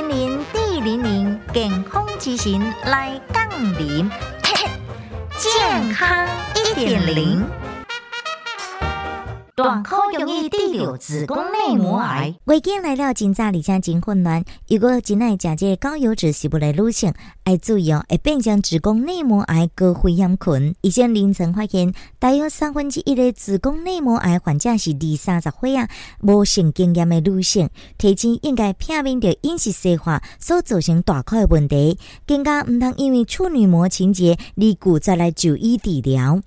零零地零零健康之行来杠铃，健康一点零。短口容易滴流子宫内膜癌。月经来了，真早而且真混乱。如果真爱食这高油脂食物的女性，要注意哦，会变成子宫内膜癌高危险群。以前临床发现，大约三分之一的子宫内膜癌患者是二三十岁啊，无性经验的女性，提前应该避免着饮食细化所造成大块的问题，更加毋通因为处女膜情节离故再来就医治疗。